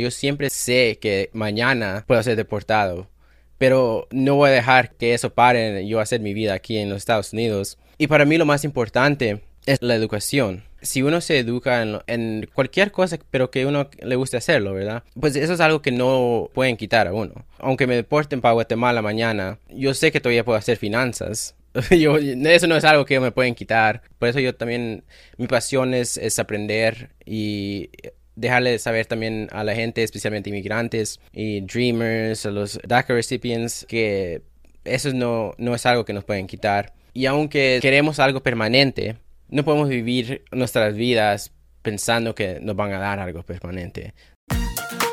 Yo siempre sé que mañana puedo ser deportado, pero no voy a dejar que eso pare yo hacer mi vida aquí en los Estados Unidos. Y para mí lo más importante es la educación. Si uno se educa en, cualquier cosa, pero que uno le guste hacerlo, ¿verdad? Pues eso es algo que no pueden quitar a uno. Aunque me deporten para Guatemala mañana, yo sé que todavía puedo hacer finanzas. eso no es algo que me pueden quitar. Por eso yo también, mi pasión es, es aprender y dejarle saber también a la gente, especialmente inmigrantes y dreamers, a los DACA recipients, que eso no, no es algo que nos pueden quitar. Y aunque queremos algo permanente, no podemos vivir nuestras vidas pensando que nos van a dar algo permanente.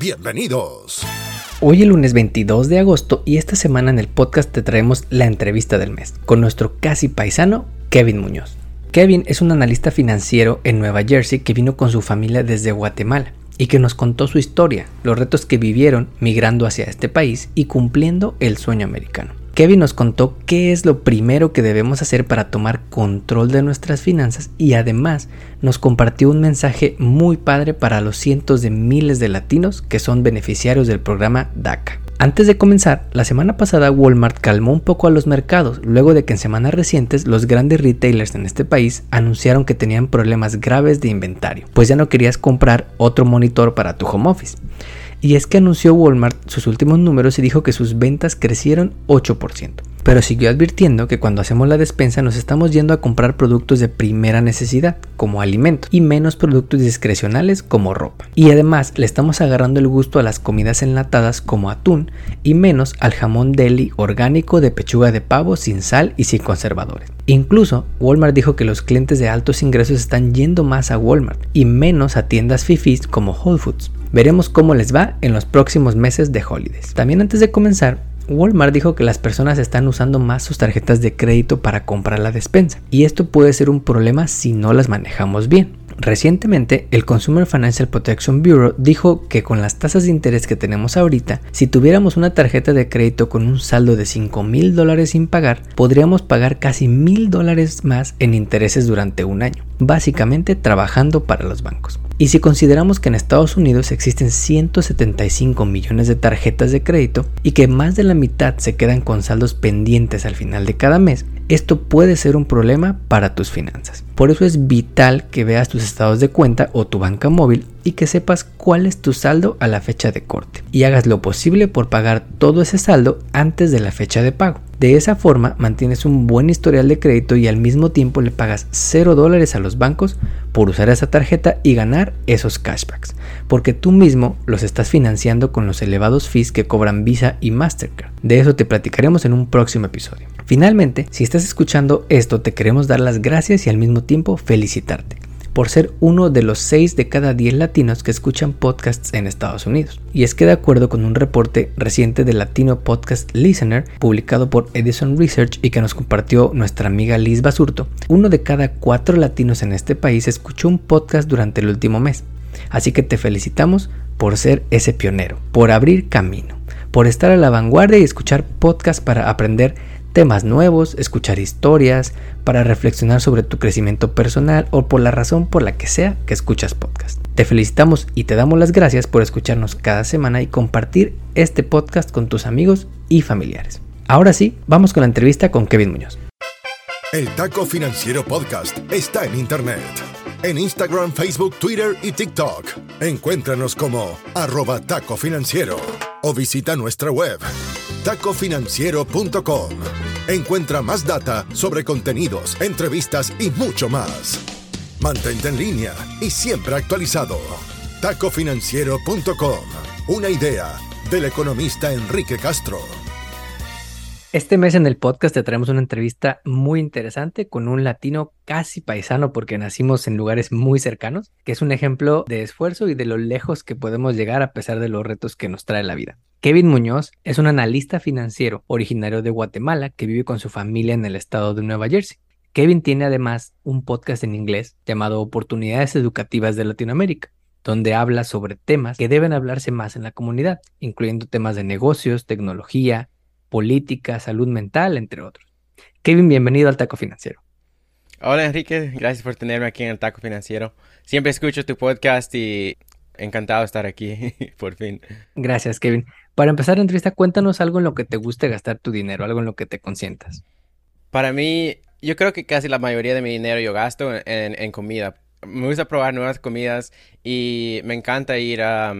Bienvenidos. Hoy es lunes 22 de agosto y esta semana en el podcast te traemos la entrevista del mes con nuestro casi paisano Kevin Muñoz. Kevin es un analista financiero en Nueva Jersey que vino con su familia desde Guatemala y que nos contó su historia, los retos que vivieron migrando hacia este país y cumpliendo el sueño americano. Kevin nos contó qué es lo primero que debemos hacer para tomar control de nuestras finanzas y además nos compartió un mensaje muy padre para los cientos de miles de latinos que son beneficiarios del programa DACA. Antes de comenzar, la semana pasada Walmart calmó un poco a los mercados luego de que en semanas recientes los grandes retailers en este país anunciaron que tenían problemas graves de inventario, pues ya no querías comprar otro monitor para tu home office. Y es que anunció Walmart sus últimos números y dijo que sus ventas crecieron 8% pero siguió advirtiendo que cuando hacemos la despensa nos estamos yendo a comprar productos de primera necesidad, como alimentos, y menos productos discrecionales como ropa. Y además le estamos agarrando el gusto a las comidas enlatadas como atún y menos al jamón deli orgánico de pechuga de pavo sin sal y sin conservadores. Incluso Walmart dijo que los clientes de altos ingresos están yendo más a Walmart y menos a tiendas fifis como Whole Foods. Veremos cómo les va en los próximos meses de holidays. También antes de comenzar, Walmart dijo que las personas están usando más sus tarjetas de crédito para comprar la despensa y esto puede ser un problema si no las manejamos bien. Recientemente, el Consumer Financial Protection Bureau dijo que con las tasas de interés que tenemos ahorita, si tuviéramos una tarjeta de crédito con un saldo de 5 mil dólares sin pagar, podríamos pagar casi mil dólares más en intereses durante un año, básicamente trabajando para los bancos. Y si consideramos que en Estados Unidos existen 175 millones de tarjetas de crédito y que más de la mitad se quedan con saldos pendientes al final de cada mes, esto puede ser un problema para tus finanzas. Por eso es vital que veas tus estados de cuenta o tu banca móvil y que sepas cuál es tu saldo a la fecha de corte y hagas lo posible por pagar todo ese saldo antes de la fecha de pago. De esa forma mantienes un buen historial de crédito y al mismo tiempo le pagas 0 dólares a los bancos por usar esa tarjeta y ganar esos cashbacks, porque tú mismo los estás financiando con los elevados fees que cobran Visa y Mastercard. De eso te platicaremos en un próximo episodio. Finalmente, si estás escuchando esto, te queremos dar las gracias y al mismo tiempo felicitarte por ser uno de los 6 de cada 10 latinos que escuchan podcasts en Estados Unidos. Y es que de acuerdo con un reporte reciente de Latino Podcast Listener, publicado por Edison Research y que nos compartió nuestra amiga Liz Basurto, uno de cada 4 latinos en este país escuchó un podcast durante el último mes. Así que te felicitamos por ser ese pionero, por abrir camino, por estar a la vanguardia y escuchar podcasts para aprender temas nuevos, escuchar historias, para reflexionar sobre tu crecimiento personal o por la razón por la que sea que escuchas podcast. Te felicitamos y te damos las gracias por escucharnos cada semana y compartir este podcast con tus amigos y familiares. Ahora sí, vamos con la entrevista con Kevin Muñoz. El Taco Financiero Podcast está en Internet. En Instagram, Facebook, Twitter y TikTok. Encuéntranos como arroba taco financiero o visita nuestra web tacofinanciero.com. Encuentra más data sobre contenidos, entrevistas y mucho más. Mantente en línea y siempre actualizado. tacofinanciero.com. Una idea del economista Enrique Castro. Este mes en el podcast te traemos una entrevista muy interesante con un latino casi paisano porque nacimos en lugares muy cercanos, que es un ejemplo de esfuerzo y de lo lejos que podemos llegar a pesar de los retos que nos trae la vida. Kevin Muñoz es un analista financiero originario de Guatemala que vive con su familia en el estado de Nueva Jersey. Kevin tiene además un podcast en inglés llamado Oportunidades Educativas de Latinoamérica, donde habla sobre temas que deben hablarse más en la comunidad, incluyendo temas de negocios, tecnología, política, salud mental, entre otros. Kevin, bienvenido al Taco Financiero. Hola Enrique, gracias por tenerme aquí en el Taco Financiero. Siempre escucho tu podcast y encantado de estar aquí, por fin. Gracias, Kevin. Para empezar la entrevista, cuéntanos algo en lo que te guste gastar tu dinero, algo en lo que te consientas. Para mí, yo creo que casi la mayoría de mi dinero yo gasto en comida. Me gusta probar nuevas comidas y me encanta ir a,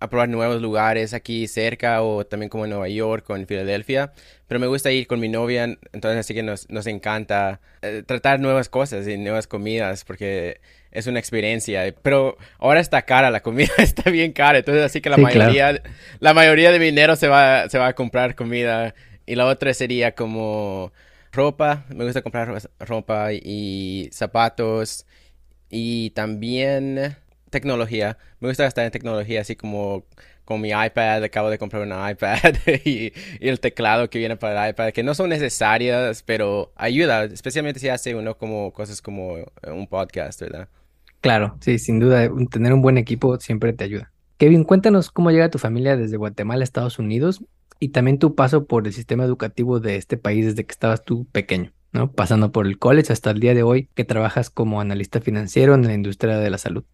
a probar nuevos lugares aquí cerca o también como en Nueva York o en Filadelfia. Pero me gusta ir con mi novia, entonces así que nos, nos encanta eh, tratar nuevas cosas y nuevas comidas porque es una experiencia. Pero ahora está cara, la comida está bien cara, entonces así que la mayoría la mayoría de mi dinero se va, se va a comprar comida. Y la otra sería como ropa, me gusta comprar ropa y zapatos y también tecnología. Me gusta gastar en tecnología, así como con mi iPad. Acabo de comprar una iPad y, el teclado que viene para el iPad, que no son necesarias, pero ayuda, especialmente si hace uno como cosas como un podcast, ¿verdad? Claro, sí, sin duda, tener un buen equipo siempre te ayuda. Kevin, cuéntanos cómo llega tu familia desde Guatemala a Estados Unidos y también tu paso por el sistema educativo de este país desde que estabas tú pequeño, ¿no? Pasando por el college hasta el día de hoy que trabajas como analista financiero en la industria de la salud.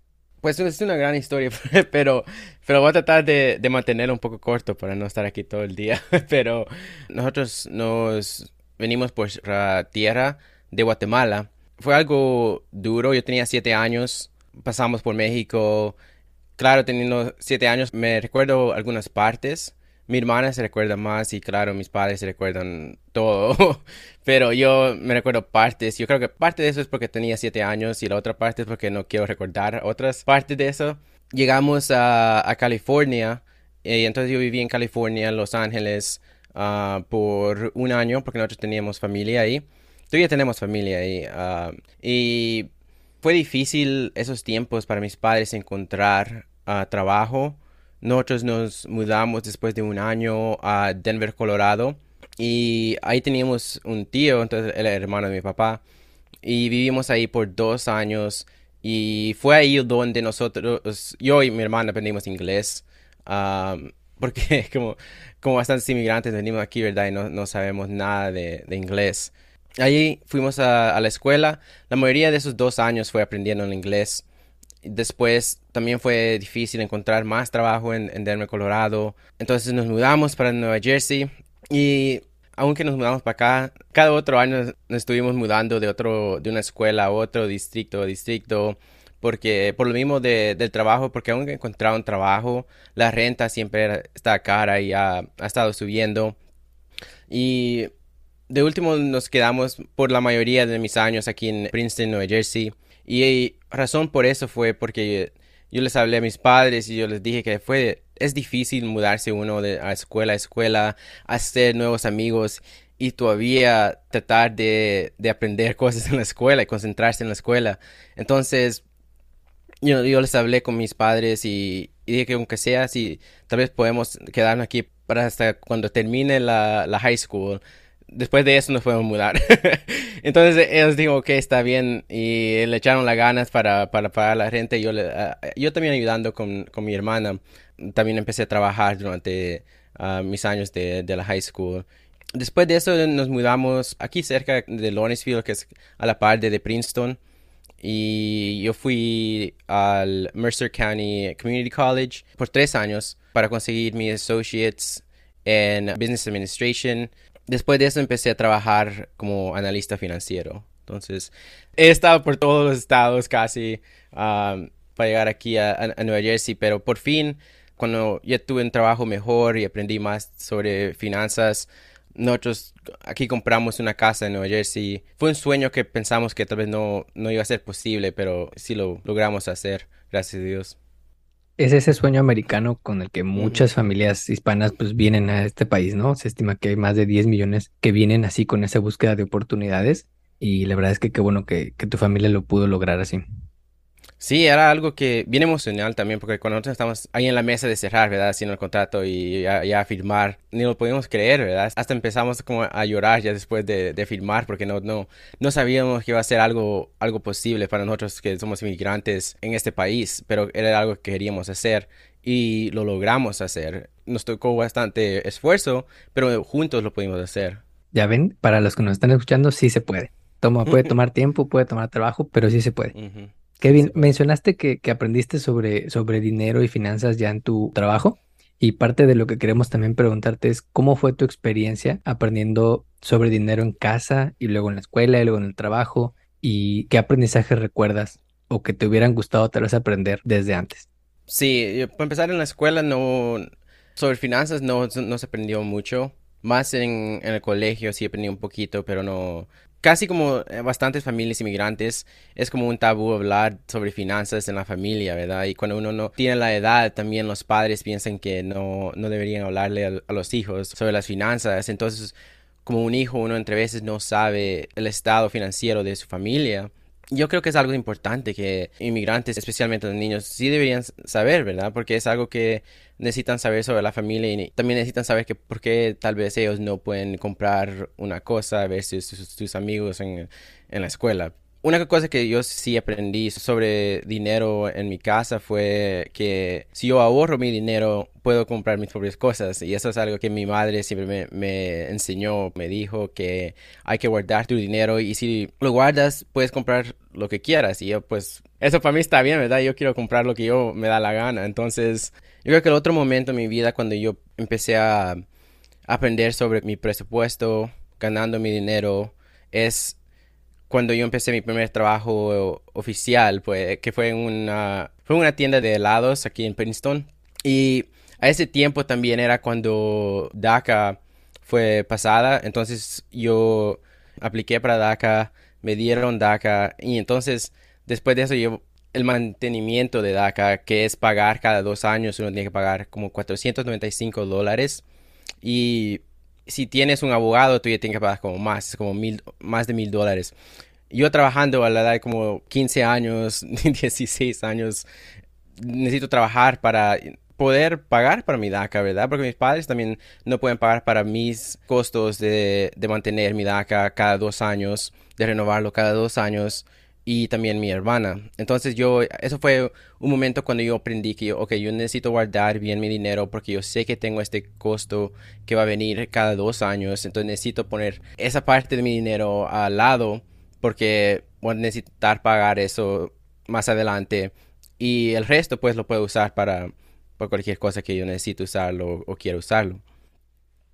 Pues es una gran historia, pero, pero voy a tratar de, de mantenerlo un poco corto para no estar aquí todo el día. Pero nosotros nos venimos por la tierra de Guatemala. Fue algo duro, yo tenía siete años, pasamos por México. Claro, teniendo siete años me recuerdo algunas partes, mi hermana se recuerda más y claro, mis padres se recuerdan todo. Pero yo me recuerdo partes. Yo creo que parte de eso es porque tenía siete años y la otra parte es porque no quiero recordar otras partes de eso. Llegamos a, California y entonces yo viví en California, Los Ángeles, ah, por un año porque nosotros teníamos familia ahí. Todavía tenemos familia ahí. Ah, y fue difícil esos tiempos para mis padres encontrar ah, trabajo nosotros nos mudamos después de un año a Denver, Colorado. Y ahí teníamos un tío, entonces era hermano de mi papá. Y vivimos ahí por dos años. Y fue ahí donde nosotros, yo y mi hermana aprendimos inglés. porque como, como bastantes inmigrantes venimos aquí, ¿verdad? Y no, no sabemos nada de, de inglés. Ahí fuimos a, a, la escuela. La mayoría de esos dos años fue aprendiendo el inglés. Después también fue difícil encontrar más trabajo en, Denver, Colorado. Entonces nos mudamos para Nueva Jersey y aunque nos mudamos para acá, cada otro año nos estuvimos mudando de otro, de una escuela a otro distrito a distrito, porque por lo mismo del trabajo, porque aunque encontrar un trabajo, la renta siempre está cara y ha, ha estado subiendo. Y de último nos quedamos por la mayoría de mis años aquí en Princeton, Nueva Jersey. Y razón por eso fue porque yo les hablé a mis padres y yo les dije que fue, es difícil mudarse uno de a escuela a escuela, hacer nuevos amigos y todavía tratar de, de aprender cosas en la escuela y concentrarse en la escuela. Entonces, yo, yo les hablé con mis padres y, dije que aunque sea, si tal vez podemos quedarnos aquí para hasta cuando termine la, la high school después de eso nos podemos mudar. Entonces ellos dijo que está bien y le echaron las ganas para, para pagar la renta. Yo, le, ah, yo también ayudando con, con, mi hermana. También empecé a trabajar durante ah, mis años de, de, la high school. Después de eso nos mudamos aquí cerca de Lawrenceville, que es a la par de Princeton. Y yo fui al Mercer County Community College por tres años para conseguir mis associates en Business Administration después de eso empecé a trabajar como analista financiero. Entonces, he estado por todos los estados casi para llegar aquí a, a, Nueva Jersey, pero por fin, cuando ya tuve un trabajo mejor y aprendí más sobre finanzas, nosotros aquí compramos una casa en Nueva Jersey. Fue un sueño que pensamos que tal vez no, no iba a ser posible, pero sí lo logramos hacer, gracias a Dios. Es ese sueño americano con el que muchas familias hispanas pues vienen a este país, ¿no? Se estima que hay más de 10 millones que vienen así con esa búsqueda de oportunidades y la verdad es que qué bueno que, que tu familia lo pudo lograr así. Sí, era algo que bien emocional también, porque cuando nosotros estamos ahí en la mesa de cerrar, ¿verdad? Haciendo el contrato y ya, a firmar, ni lo podíamos creer, ¿verdad? Hasta empezamos como a llorar ya después de, de, firmar, porque no, no, no sabíamos que iba a ser algo, algo posible para nosotros que somos inmigrantes en este país, pero era algo que queríamos hacer y lo logramos hacer. Nos tocó bastante esfuerzo, pero juntos lo pudimos hacer. Ya ven, para los que nos están escuchando, sí se puede. Toma, puede tomar tiempo, puede tomar trabajo, pero sí se puede. Kevin, mencionaste que, aprendiste sobre, sobre dinero y finanzas ya en tu trabajo. Y parte de lo que queremos también preguntarte es cómo fue tu experiencia aprendiendo sobre dinero en casa y luego en la escuela y luego en el trabajo y qué aprendizaje recuerdas o que te hubieran gustado tal vez aprender desde antes. Sí, para empezar en la escuela no sobre finanzas no, no se aprendió mucho. Más en, en, el colegio sí aprendí un poquito, pero no, casi como eh, bastantes familias inmigrantes, es como un tabú hablar sobre finanzas en la familia, ¿verdad? Y cuando uno no tiene la edad, también los padres piensan que no, no deberían hablarle a, a los hijos sobre las finanzas. Entonces, como un hijo, uno entre veces no sabe el estado financiero de su familia yo creo que es algo importante que inmigrantes, especialmente los niños, sí deberían saber, ¿verdad? Porque es algo que necesitan saber sobre la familia y también necesitan saber que por qué tal vez ellos no pueden comprar una cosa versus sus, sus amigos en, en la escuela. Una cosa que yo sí aprendí sobre dinero en mi casa fue que si yo ahorro mi dinero, puedo comprar mis propias cosas. Y eso es algo que mi madre siempre me, enseñó. Me dijo que hay que guardar tu dinero y si lo guardas, puedes comprar lo que quieras. Y yo, pues, eso para mí está bien, ¿verdad? Yo quiero comprar lo que yo me da la gana. Entonces, yo creo que el otro momento en mi vida cuando yo empecé a aprender sobre mi presupuesto, ganando mi dinero, es cuando yo empecé mi primer trabajo oficial, pues, que fue en una, fue una tienda de helados aquí en Princeton. Y a ese tiempo también era cuando DACA fue pasada, entonces yo apliqué para DACA, me dieron DACA y entonces después de eso yo el mantenimiento de DACA, que es pagar cada dos años, uno tiene que pagar como 495 dólares y si tienes un abogado, tú ya tienes que pagar como más, como mil, más de mil dólares. Yo trabajando a la edad de como 15 años, 16 años, necesito trabajar para poder pagar para mi DACA, ¿verdad? Porque mis padres también no pueden pagar para mis costos de, de mantener mi DACA cada dos años, de renovarlo cada dos años y también mi hermana. Entonces yo, eso fue un momento cuando yo aprendí que, yo, ok, yo necesito guardar bien mi dinero porque yo sé que tengo este costo que va a venir cada dos años, entonces necesito poner esa parte de mi dinero al lado porque voy a necesitar pagar eso más adelante y el resto pues lo puedo usar para, cualquier cosa que yo necesite usarlo o quiera usarlo.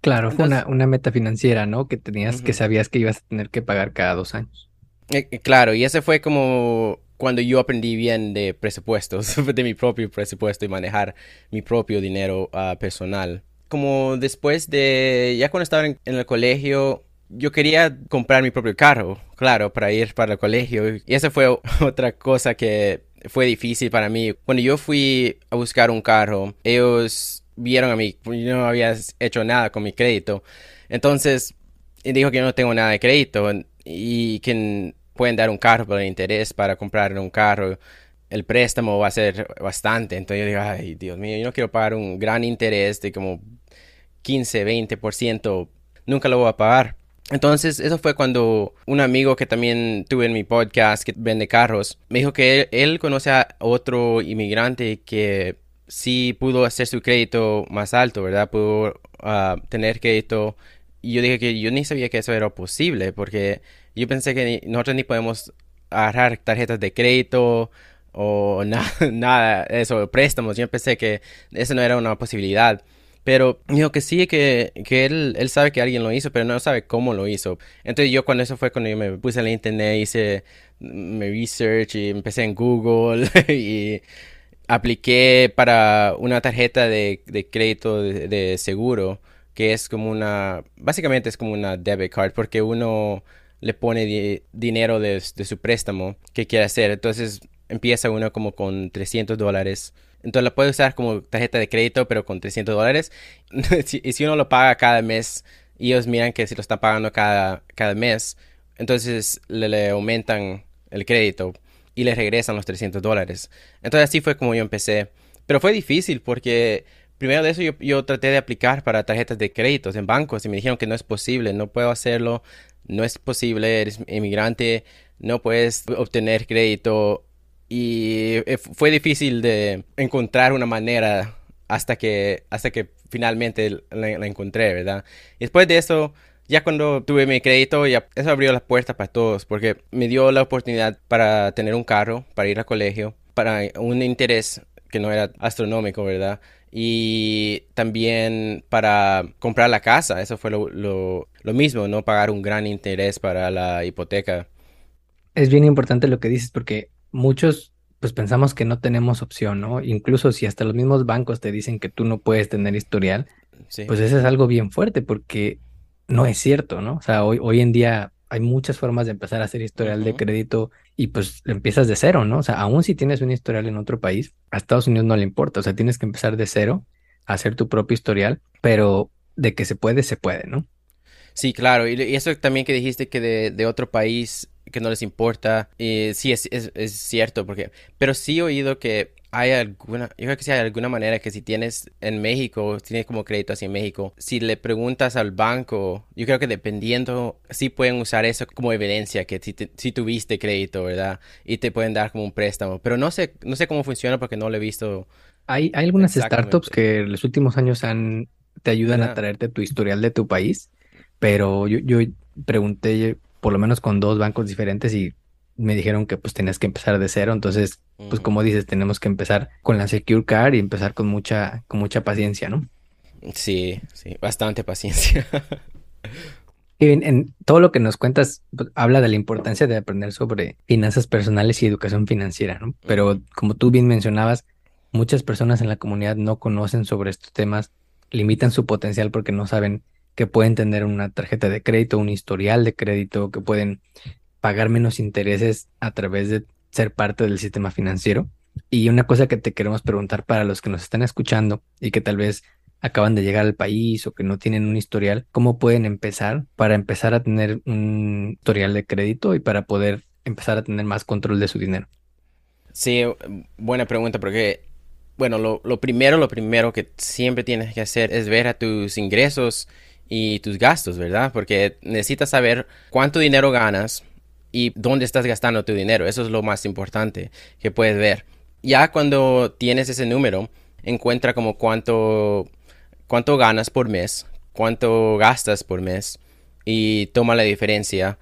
Claro, fue una, una, meta financiera, ¿no? Que tenías, que sabías que ibas a tener que pagar cada dos años. Eh, eh, claro, y ese fue como cuando yo aprendí bien de presupuestos, de mi propio presupuesto y manejar mi propio dinero uh, personal. Como después de, ya cuando estaba en, el colegio, yo quería comprar mi propio carro, claro, para ir para el colegio. Y esa fue otra cosa que fue difícil para mí. Cuando yo fui a buscar un carro, ellos vieron a mí, yo no había hecho nada con mi crédito. Entonces, dijo que yo no tengo nada de crédito y que pueden dar un carro por el interés para comprar un carro, el préstamo va a ser bastante. Entonces yo digo, ay, Dios mío, yo no quiero pagar un gran interés de como 15, 20%, nunca lo voy a pagar. Entonces, eso fue cuando un amigo que también tuve en mi podcast que vende carros, me dijo que él, conoce a otro inmigrante que sí pudo hacer su crédito más alto, ¿verdad? Pudo ah, tener crédito. Y yo dije que yo ni sabía que eso era posible, porque yo pensé que nosotros ni podemos agarrar tarjetas de crédito o nada, nada, eso, préstamos. Yo pensé que eso no era una posibilidad. Pero dijo que sí, que, que él, él sabe que alguien lo hizo, pero no sabe cómo lo hizo. Entonces yo cuando eso fue cuando yo me puse en la internet, hice mi research y empecé en Google y apliqué para una tarjeta de, de crédito de, seguro, que es como una, básicamente es como una debit card, porque uno le pone dinero de, su préstamo que quiere hacer. Entonces empieza uno como con 300 dólares Entonces la puede usar como tarjeta de crédito, pero con 300 dólares. y si uno lo paga cada mes, ellos miran que si lo están pagando cada, cada mes, entonces le, aumentan el crédito y le regresan los 300 dólares. Entonces así fue como yo empecé. Pero fue difícil porque primero de eso yo, yo, traté de aplicar para tarjetas de créditos en bancos y me dijeron que no es posible, no puedo hacerlo, no es posible, eres inmigrante, no puedes obtener crédito y eh, fue difícil de encontrar una manera hasta que, hasta que finalmente la, encontré, ¿verdad? Después de eso, ya cuando tuve mi crédito, ya eso abrió la puerta para todos, porque me dio la oportunidad para tener un carro, para ir al colegio, para un interés que no era astronómico, ¿verdad? Y también para comprar la casa, eso fue lo, lo, lo mismo, no pagar un gran interés para la hipoteca. Es bien importante lo que dices porque muchos pues pensamos que no tenemos opción, ¿no? Incluso si hasta los mismos bancos te dicen que tú no puedes tener historial, pues eso es algo bien fuerte porque no es cierto, ¿no? O sea, hoy, hoy en día hay muchas formas de empezar a hacer historial de crédito y pues empiezas de cero, ¿no? O sea, aún si tienes un historial en otro país, a Estados Unidos no le importa, o sea, tienes que empezar de cero, hacer tu propio historial, pero de que se puede, se puede, ¿no? Sí, claro, y eso también que dijiste que de, de otro país que no les importa. Y sí, es, es, cierto, porque... Pero sí he oído que hay alguna... Yo creo que sí hay alguna manera que si tienes en México, tienes como crédito así en México, si le preguntas al banco, yo creo que dependiendo, sí pueden usar eso como evidencia, que si, si tuviste crédito, ¿verdad? Y te pueden dar como un préstamo. Pero no sé, no sé cómo funciona porque no lo he visto. Hay, hay algunas startups que en los últimos años han, te ayudan a traerte tu historial de tu país, pero yo, yo pregunté por lo menos con dos bancos diferentes y me dijeron que pues tenías que empezar de cero, entonces pues como dices, tenemos que empezar con la Secure Card y empezar con mucha con mucha paciencia, ¿no? Sí, sí, bastante paciencia. y en todo lo que nos cuentas pues, habla de la importancia de aprender sobre finanzas personales y educación financiera, ¿no? Pero como tú bien mencionabas, muchas personas en la comunidad no conocen sobre estos temas, limitan su potencial porque no saben que pueden tener una tarjeta de crédito, un historial de crédito, que pueden pagar menos intereses a través de ser parte del sistema financiero. Y una cosa que te queremos preguntar para los que nos están escuchando y que tal vez acaban de llegar al país o que no tienen un historial, ¿cómo pueden empezar para empezar a tener un historial de crédito y para poder empezar a tener más control de su dinero? Sí, buena pregunta porque, bueno, lo, primero, lo primero que siempre tienes que hacer es ver a tus ingresos y tus gastos, ¿verdad? Porque necesitas saber cuánto dinero ganas y dónde estás gastando tu dinero. Eso es lo más importante que puedes ver. Ya cuando tienes ese número, encuentra como cuánto, cuánto ganas por mes, cuánto gastas por mes y toma la diferencia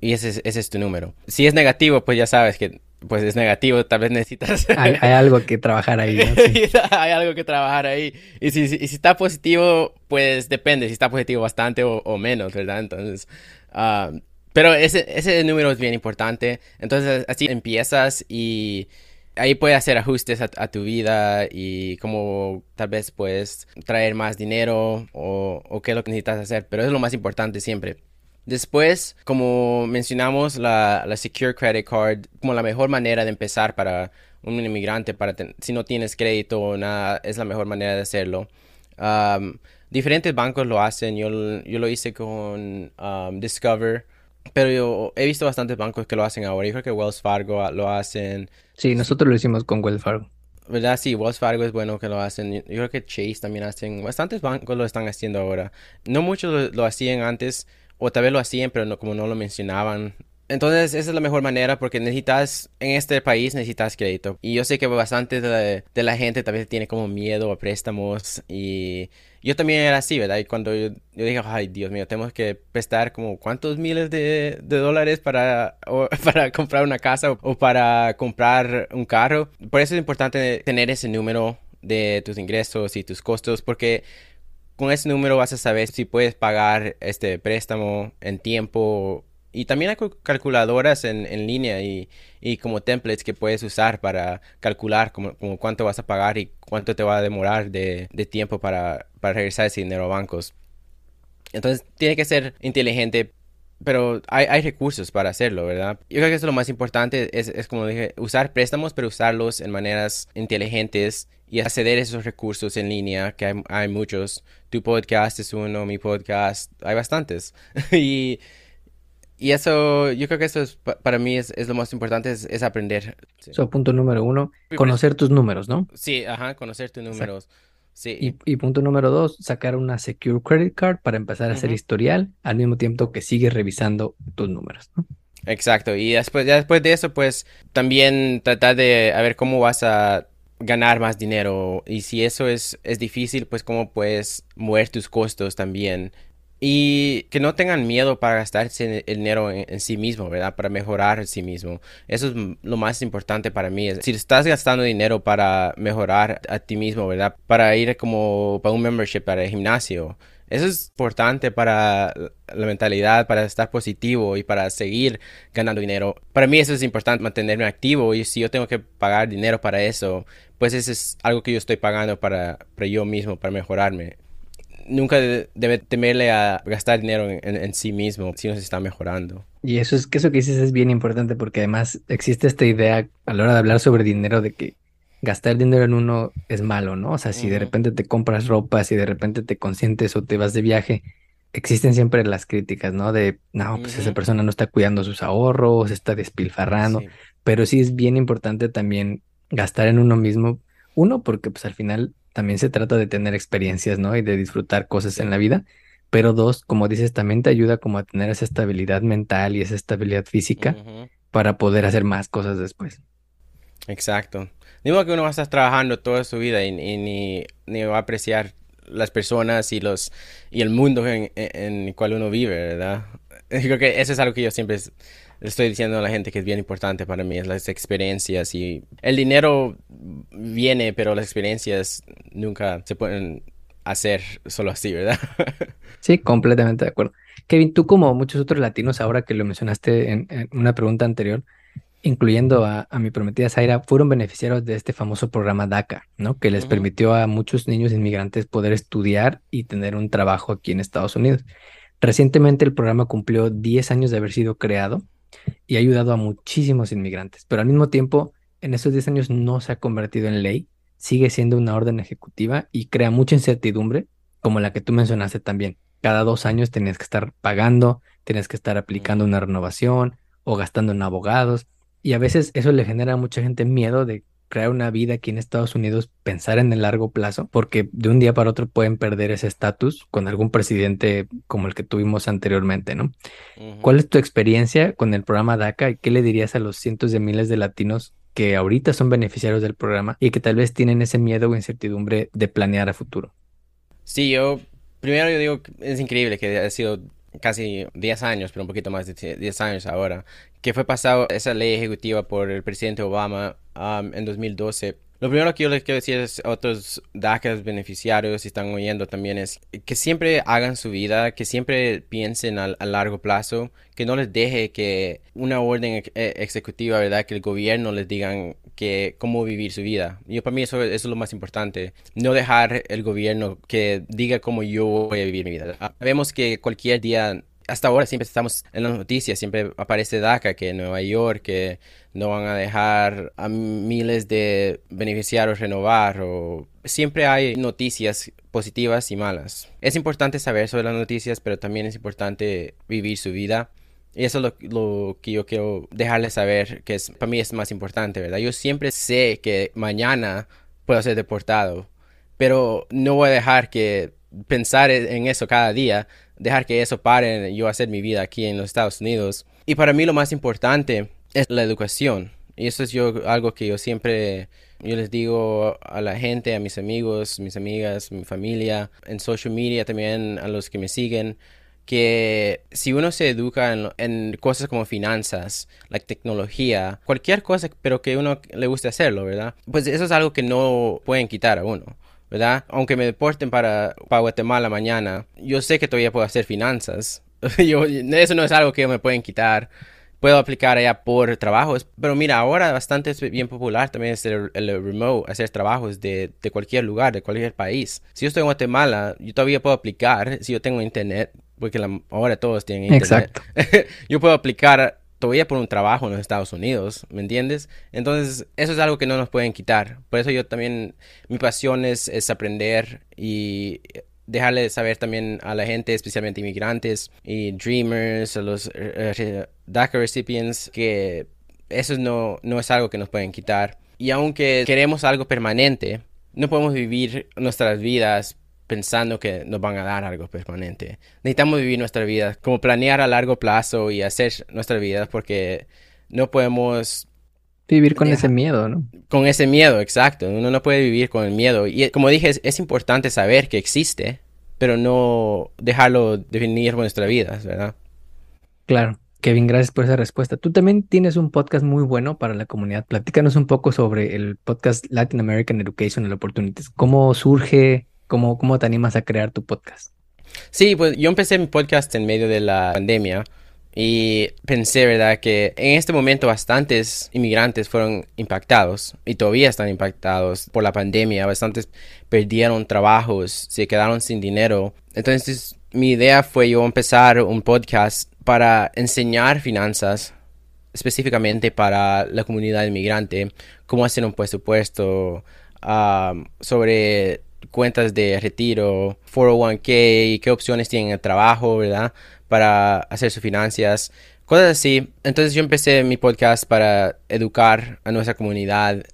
y ese, ese es tu número. Si es negativo, pues ya sabes que pues es negativo, tal vez necesitas... Hay, algo que trabajar ahí. hay algo que trabajar ahí. Y si, si, está positivo, pues depende, si está positivo bastante o, menos, ¿verdad? Entonces, ah, pero ese, ese número es bien importante. Entonces, así empiezas y ahí puedes hacer ajustes a, tu vida y como tal vez puedes traer más dinero o, o qué es lo que necesitas hacer. Pero es lo más importante siempre. Después, como mencionamos, la, Secure Credit Card como la mejor manera de empezar para un inmigrante, para si no tienes crédito o nada, es la mejor manera de hacerlo. diferentes bancos lo hacen, yo, yo lo hice con Discover, pero yo he visto bastantes bancos que lo hacen ahora. Yo creo que Wells Fargo lo hacen. Sí, nosotros lo hicimos con Wells Fargo. ¿Verdad? Sí, Wells Fargo es bueno que lo hacen. Yo creo que Chase también hacen. Bastantes bancos lo están haciendo ahora. No muchos lo hacían antes o tal vez lo hacían, pero no, como no lo mencionaban. Entonces, esa es la mejor manera porque necesitas, en este país necesitas crédito. Y yo sé que bastante de, la gente tal vez tiene como miedo a préstamos. Y yo también era así, ¿verdad? Y cuando yo, dije, ay, Dios mío, tenemos que prestar como cuántos miles de, dólares para, para comprar una casa o, o para comprar un carro. Por eso es importante tener ese número de tus ingresos y tus costos porque con ese número vas a saber si puedes pagar este préstamo en tiempo. Y también hay calculadoras en, línea y, como templates que puedes usar para calcular como, cuánto vas a pagar y cuánto te va a demorar de, tiempo para, para regresar ese dinero a bancos. Entonces tiene que ser inteligente pero hay, hay, recursos para hacerlo, ¿verdad? Yo creo que eso es lo más importante, es, es, como dije, usar préstamos, pero usarlos en maneras inteligentes y acceder a esos recursos en línea, que hay, hay muchos. Tu podcast es uno, mi podcast, hay bastantes. y, y eso, yo creo que eso es, para mí es, es lo más importante, es, es aprender. Sí. So, punto número uno, conocer tus números, ¿no? Sí, ajá, conocer tus números. Sí. Y, y, punto número dos, sacar una Secure Credit Card para empezar a hacer uh -huh. historial al mismo tiempo que sigues revisando tus números, ¿no? Exacto. Y después, ya después de eso, pues también tratar de a ver cómo vas a ganar más dinero. Y si eso es, es difícil, pues cómo puedes mover tus costos también. Y que no tengan miedo para gastarse el dinero en, sí mismo, ¿verdad? Para mejorar en sí mismo. Eso es lo más importante para mí. Si estás gastando dinero para mejorar a ti mismo, ¿verdad? Para ir como para un membership para el gimnasio. Eso es importante para la mentalidad, para estar positivo y para seguir ganando dinero. Para mí eso es importante, mantenerme activo y si yo tengo que pagar dinero para eso, pues eso es algo que yo estoy pagando para, para yo mismo, para mejorarme nunca debe temerle a gastar dinero en, en, en, sí mismo si no se está mejorando. Y eso es que eso que dices es bien importante porque además existe esta idea a la hora de hablar sobre dinero de que gastar dinero en uno es malo, ¿no? O sea, si de repente te compras ropa, si de repente te consientes o te vas de viaje, existen siempre las críticas, ¿no? De, no, pues uh -huh. esa persona no está cuidando sus ahorros, está despilfarrando, sí. pero sí es bien importante también gastar en uno mismo, uno, porque pues al final también se trata de tener experiencias, ¿no? Y de disfrutar cosas en la vida. Pero dos, como dices, también te ayuda como a tener esa estabilidad mental y esa estabilidad física uh -huh. para poder hacer más cosas después. Exacto. Digo que uno va a estar trabajando toda su vida y, y ni, ni, va a apreciar las personas y los y el mundo en, en, el cual uno vive, ¿verdad? Creo que eso es algo que yo siempre le estoy diciendo a la gente que es bien importante para mí, es las experiencias y el dinero viene, pero las experiencias nunca se pueden hacer solo así, ¿verdad? sí, completamente de acuerdo. Kevin, tú como muchos otros latinos, ahora que lo mencionaste en, en una pregunta anterior, incluyendo a, a, mi prometida Zaira, fueron beneficiarios de este famoso programa DACA, ¿no? Que les uh -huh. permitió a muchos niños inmigrantes poder estudiar y tener un trabajo aquí en Estados Unidos. Recientemente el programa cumplió 10 años de haber sido creado y ha ayudado a muchísimos inmigrantes, pero al mismo tiempo, en esos 10 años no se ha convertido en ley, sigue siendo una orden ejecutiva y crea mucha incertidumbre, como la que tú mencionaste también. Cada dos años tienes que estar pagando, tienes que estar aplicando una renovación o gastando en abogados, y a veces eso le genera a mucha gente miedo de crear una vida aquí en Estados Unidos, pensar en el largo plazo, porque de un día para otro pueden perder ese estatus con algún presidente como el que tuvimos anteriormente, ¿no? Uh -huh. ¿Cuál es tu experiencia con el programa DACA y qué le dirías a los cientos de miles de latinos que ahorita son beneficiarios del programa y que tal vez tienen ese miedo o incertidumbre de planear a futuro? Sí, yo primero yo digo que es increíble que ha sido casi 10 años, pero un poquito más de 10 años ahora, que fue pasado esa ley ejecutiva por el presidente Obama um, en 2012. Lo primero que yo les quiero decir es a otros DACAs beneficiarios, si están oyendo también, es que siempre hagan su vida, que siempre piensen a, a largo plazo, que no les deje que una orden ex ejecutiva, ¿verdad? Que el gobierno les digan que cómo vivir su vida. Yo para mí eso, eso, es lo más importante. No dejar el gobierno que diga cómo yo voy a vivir mi vida. Vemos que cualquier día hasta ahora siempre estamos en las noticias, siempre aparece DACA, que Nueva York, que no van a dejar a miles de beneficiarios renovar, o siempre hay noticias positivas y malas. Es importante saber sobre las noticias, pero también es importante vivir su vida. Y eso es lo, lo, que yo quiero dejarles saber, que es, para mí es más importante, ¿verdad? Yo siempre sé que mañana puedo ser deportado, pero no voy a dejar que pensar en eso cada día, dejar que eso pare yo hacer mi vida aquí en los Estados Unidos. Y para mí lo más importante es la educación. Y eso es yo algo que yo siempre yo les digo a la gente, a mis amigos, mis amigas, mi familia, en social media también a los que me siguen, que si uno se educa en, en, cosas como finanzas, la tecnología, cualquier cosa, pero que uno le guste hacerlo, ¿verdad? Pues eso es algo que no pueden quitar a uno. ¿Verdad? Aunque me deporten para, para Guatemala mañana, yo sé que todavía puedo hacer finanzas. yo, eso no es algo que me pueden quitar. Puedo aplicar allá por trabajos. Pero mira, ahora bastante es bien popular también hacer el, el remote, hacer trabajos de, de, cualquier lugar, de cualquier país. Si yo estoy en Guatemala, yo todavía puedo aplicar. Si yo tengo internet, porque ahora todos tienen internet. Exacto. yo puedo aplicar todavía por un trabajo en los Estados Unidos, ¿me entiendes? Entonces, eso es algo que no nos pueden quitar. Por eso yo también, mi pasión es, es aprender y dejarle saber también a la gente, especialmente inmigrantes y dreamers, a los uh, DACA recipients, que eso no, no es algo que nos pueden quitar. Y aunque queremos algo permanente, no podemos vivir nuestras vidas pensando que nos van a dar algo permanente. Necesitamos vivir nuestra vida, como planear a largo plazo y hacer nuestra vida porque no podemos vivir con ese miedo, ¿no? Con ese miedo, exacto. Uno no puede vivir con el miedo. Y como dije, es, importante saber que existe, pero no dejarlo definir nuestra vida, ¿verdad? Claro. Kevin, gracias por esa respuesta. Tú también tienes un podcast muy bueno para la comunidad. Platícanos un poco sobre el podcast Latin American Educational Opportunities. ¿Cómo surge? ¿Cómo, cómo te animas a crear tu podcast? Sí, pues yo empecé mi podcast en medio de la pandemia y pensé, ¿verdad?, que en este momento bastantes inmigrantes fueron impactados y todavía están impactados por la pandemia. Bastantes perdieron trabajos, se quedaron sin dinero. Entonces, mi idea fue yo empezar un podcast para enseñar finanzas específicamente para la comunidad inmigrante, cómo hacer un presupuesto um, sobre cuentas de retiro, 401k, qué opciones tienen el trabajo, ¿verdad? Para hacer sus finanzas, cosas así. Entonces yo empecé mi podcast para educar a nuestra comunidad,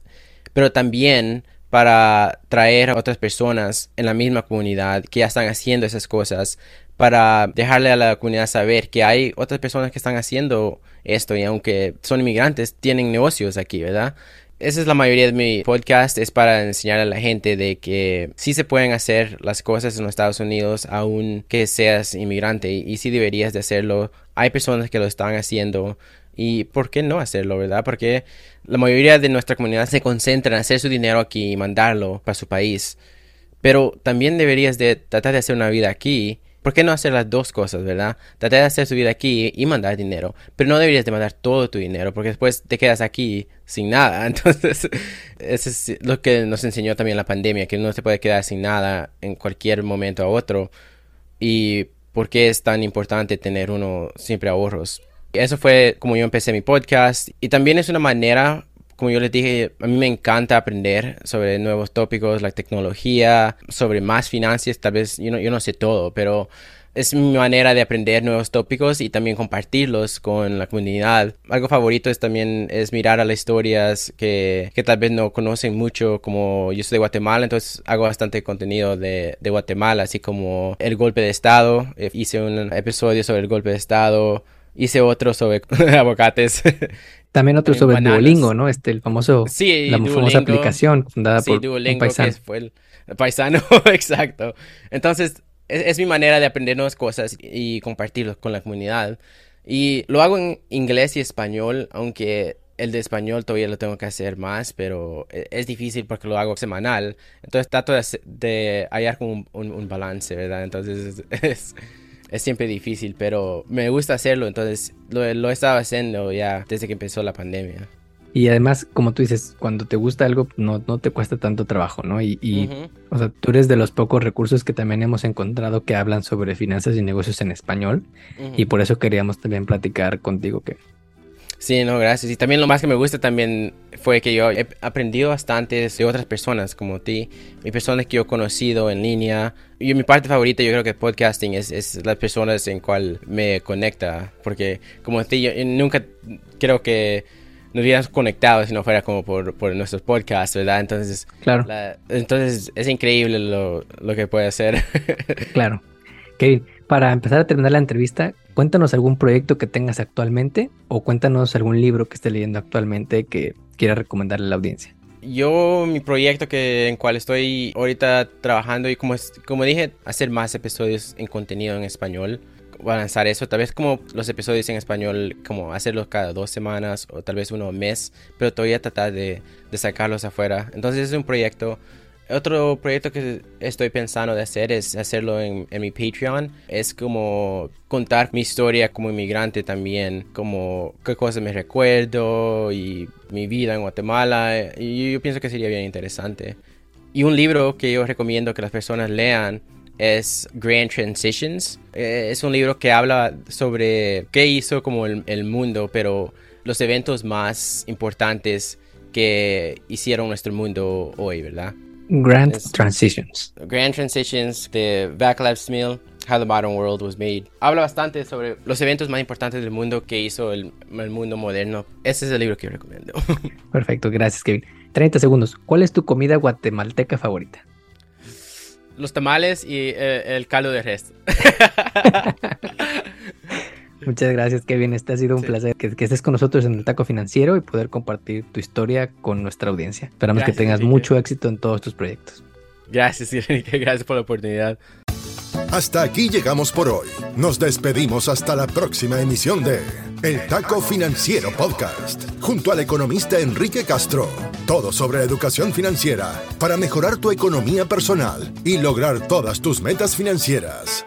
pero también para traer a otras personas en la misma comunidad que ya están haciendo esas cosas para dejarle a la comunidad saber que hay otras personas que están haciendo esto y aunque son inmigrantes, tienen negocios aquí, ¿verdad? Esa es la mayoría de mi podcast, es para enseñar a la gente de que sí se pueden hacer las cosas en los Estados Unidos aun que seas inmigrante y, sí deberías de hacerlo. Hay personas que lo están haciendo y ¿por qué no hacerlo, verdad? Porque la mayoría de nuestra comunidad se concentra en hacer su dinero aquí y mandarlo para su país. Pero también deberías de tratar de hacer una vida aquí ¿Por qué no hacer las dos cosas, verdad? Tratar de hacer su vida aquí y mandar dinero. Pero no deberías de mandar todo tu dinero porque después te quedas aquí sin nada. Entonces, eso es lo que nos enseñó también la pandemia, que uno se puede quedar sin nada en cualquier momento a otro. Y por qué es tan importante tener uno siempre ahorros. Eso fue como yo empecé mi podcast. Y también es una manera como yo les dije, a mí me encanta aprender sobre nuevos tópicos, la tecnología, sobre más finanzas. Tal vez yo no, sé todo, pero es mi manera de aprender nuevos tópicos y también compartirlos con la comunidad. Algo favorito es también es mirar a las historias que, que tal vez no conocen mucho, como yo soy de Guatemala, entonces hago bastante contenido de, de Guatemala, así como el golpe de Estado. Eh, hice un episodio sobre el golpe de Estado. Hice otro sobre aguacates. También otro sobre Duolingo, ¿no? Este, el famoso, sí, la famosa aplicación fundada por un paisano. fue el, paisano, exacto. Entonces, es, mi manera de aprender nuevas cosas y compartirlos con la comunidad. Y lo hago en inglés y español, aunque el de español todavía lo tengo que hacer más, pero e, es difícil porque lo hago semanal. Entonces trato de, hallar un, un, balance, ¿verdad? Entonces es, es siempre difícil, pero me gusta hacerlo, entonces lo, lo he estado haciendo ya desde que empezó la pandemia. Y además, como tú dices, cuando te gusta algo, no, no te cuesta tanto trabajo, ¿no? Y, o sea, tú eres de los pocos recursos que también hemos encontrado que hablan sobre finanzas y negocios en español. Y por eso queríamos también platicar contigo que Sí, no, gracias. Y también lo más que me gusta también fue que yo he aprendido bastante de otras personas como ti, y personas que yo he conocido en línea. Y mi parte favorita yo creo que podcasting es, es las personas en cual me conecta, porque como ti, yo nunca creo que nos hubiéramos conectado si no fuera como por, por nuestros podcasts, ¿verdad? Entonces, claro. entonces es increíble lo, lo que puede hacer. claro. Kevin, para empezar a terminar la entrevista, cuéntanos algún proyecto que tengas actualmente o cuéntanos algún libro que estés leyendo actualmente que quieras recomendarle a la audiencia. Yo, mi proyecto que, en cual estoy ahorita trabajando y como, como dije, hacer más episodios en contenido en español. Lanzar eso, tal vez como los episodios en español, como hacerlos cada dos semanas o tal vez uno mes, pero todavía tratar de sacarlos afuera. Entonces es un proyecto otro proyecto que estoy pensando de hacer es hacerlo en, mi Patreon. Es como contar mi historia como inmigrante también, como qué cosas me recuerdo y mi vida en Guatemala. Y yo pienso que sería bien interesante. Y un libro que yo recomiendo que las personas lean es Grand Transitions. Eh, es un libro que habla sobre qué hizo como el, el mundo, pero los eventos más importantes que hicieron nuestro mundo hoy, ¿verdad? Grand Transitions. Grand Transitions de Vaclav Smil, How the Modern World Was Made. Habla bastante sobre los eventos más importantes del mundo que hizo el, el mundo moderno. Ese es el libro que yo recomiendo. Perfecto, gracias Kevin. 30 segundos. ¿Cuál es tu comida guatemalteca favorita? Los tamales y eh, el caldo de res. Muchas gracias, Kevin. Este ha sido un placer que, estés con nosotros en el Taco Financiero y poder compartir tu historia con nuestra audiencia. Esperamos que tengas mucho éxito en todos tus proyectos. Gracias, Enrique. Gracias por la oportunidad. Hasta aquí llegamos por hoy. Nos despedimos hasta la próxima emisión de El Taco Financiero Podcast, junto al economista Enrique Castro. Todo sobre educación financiera para mejorar tu economía personal y lograr todas tus metas financieras.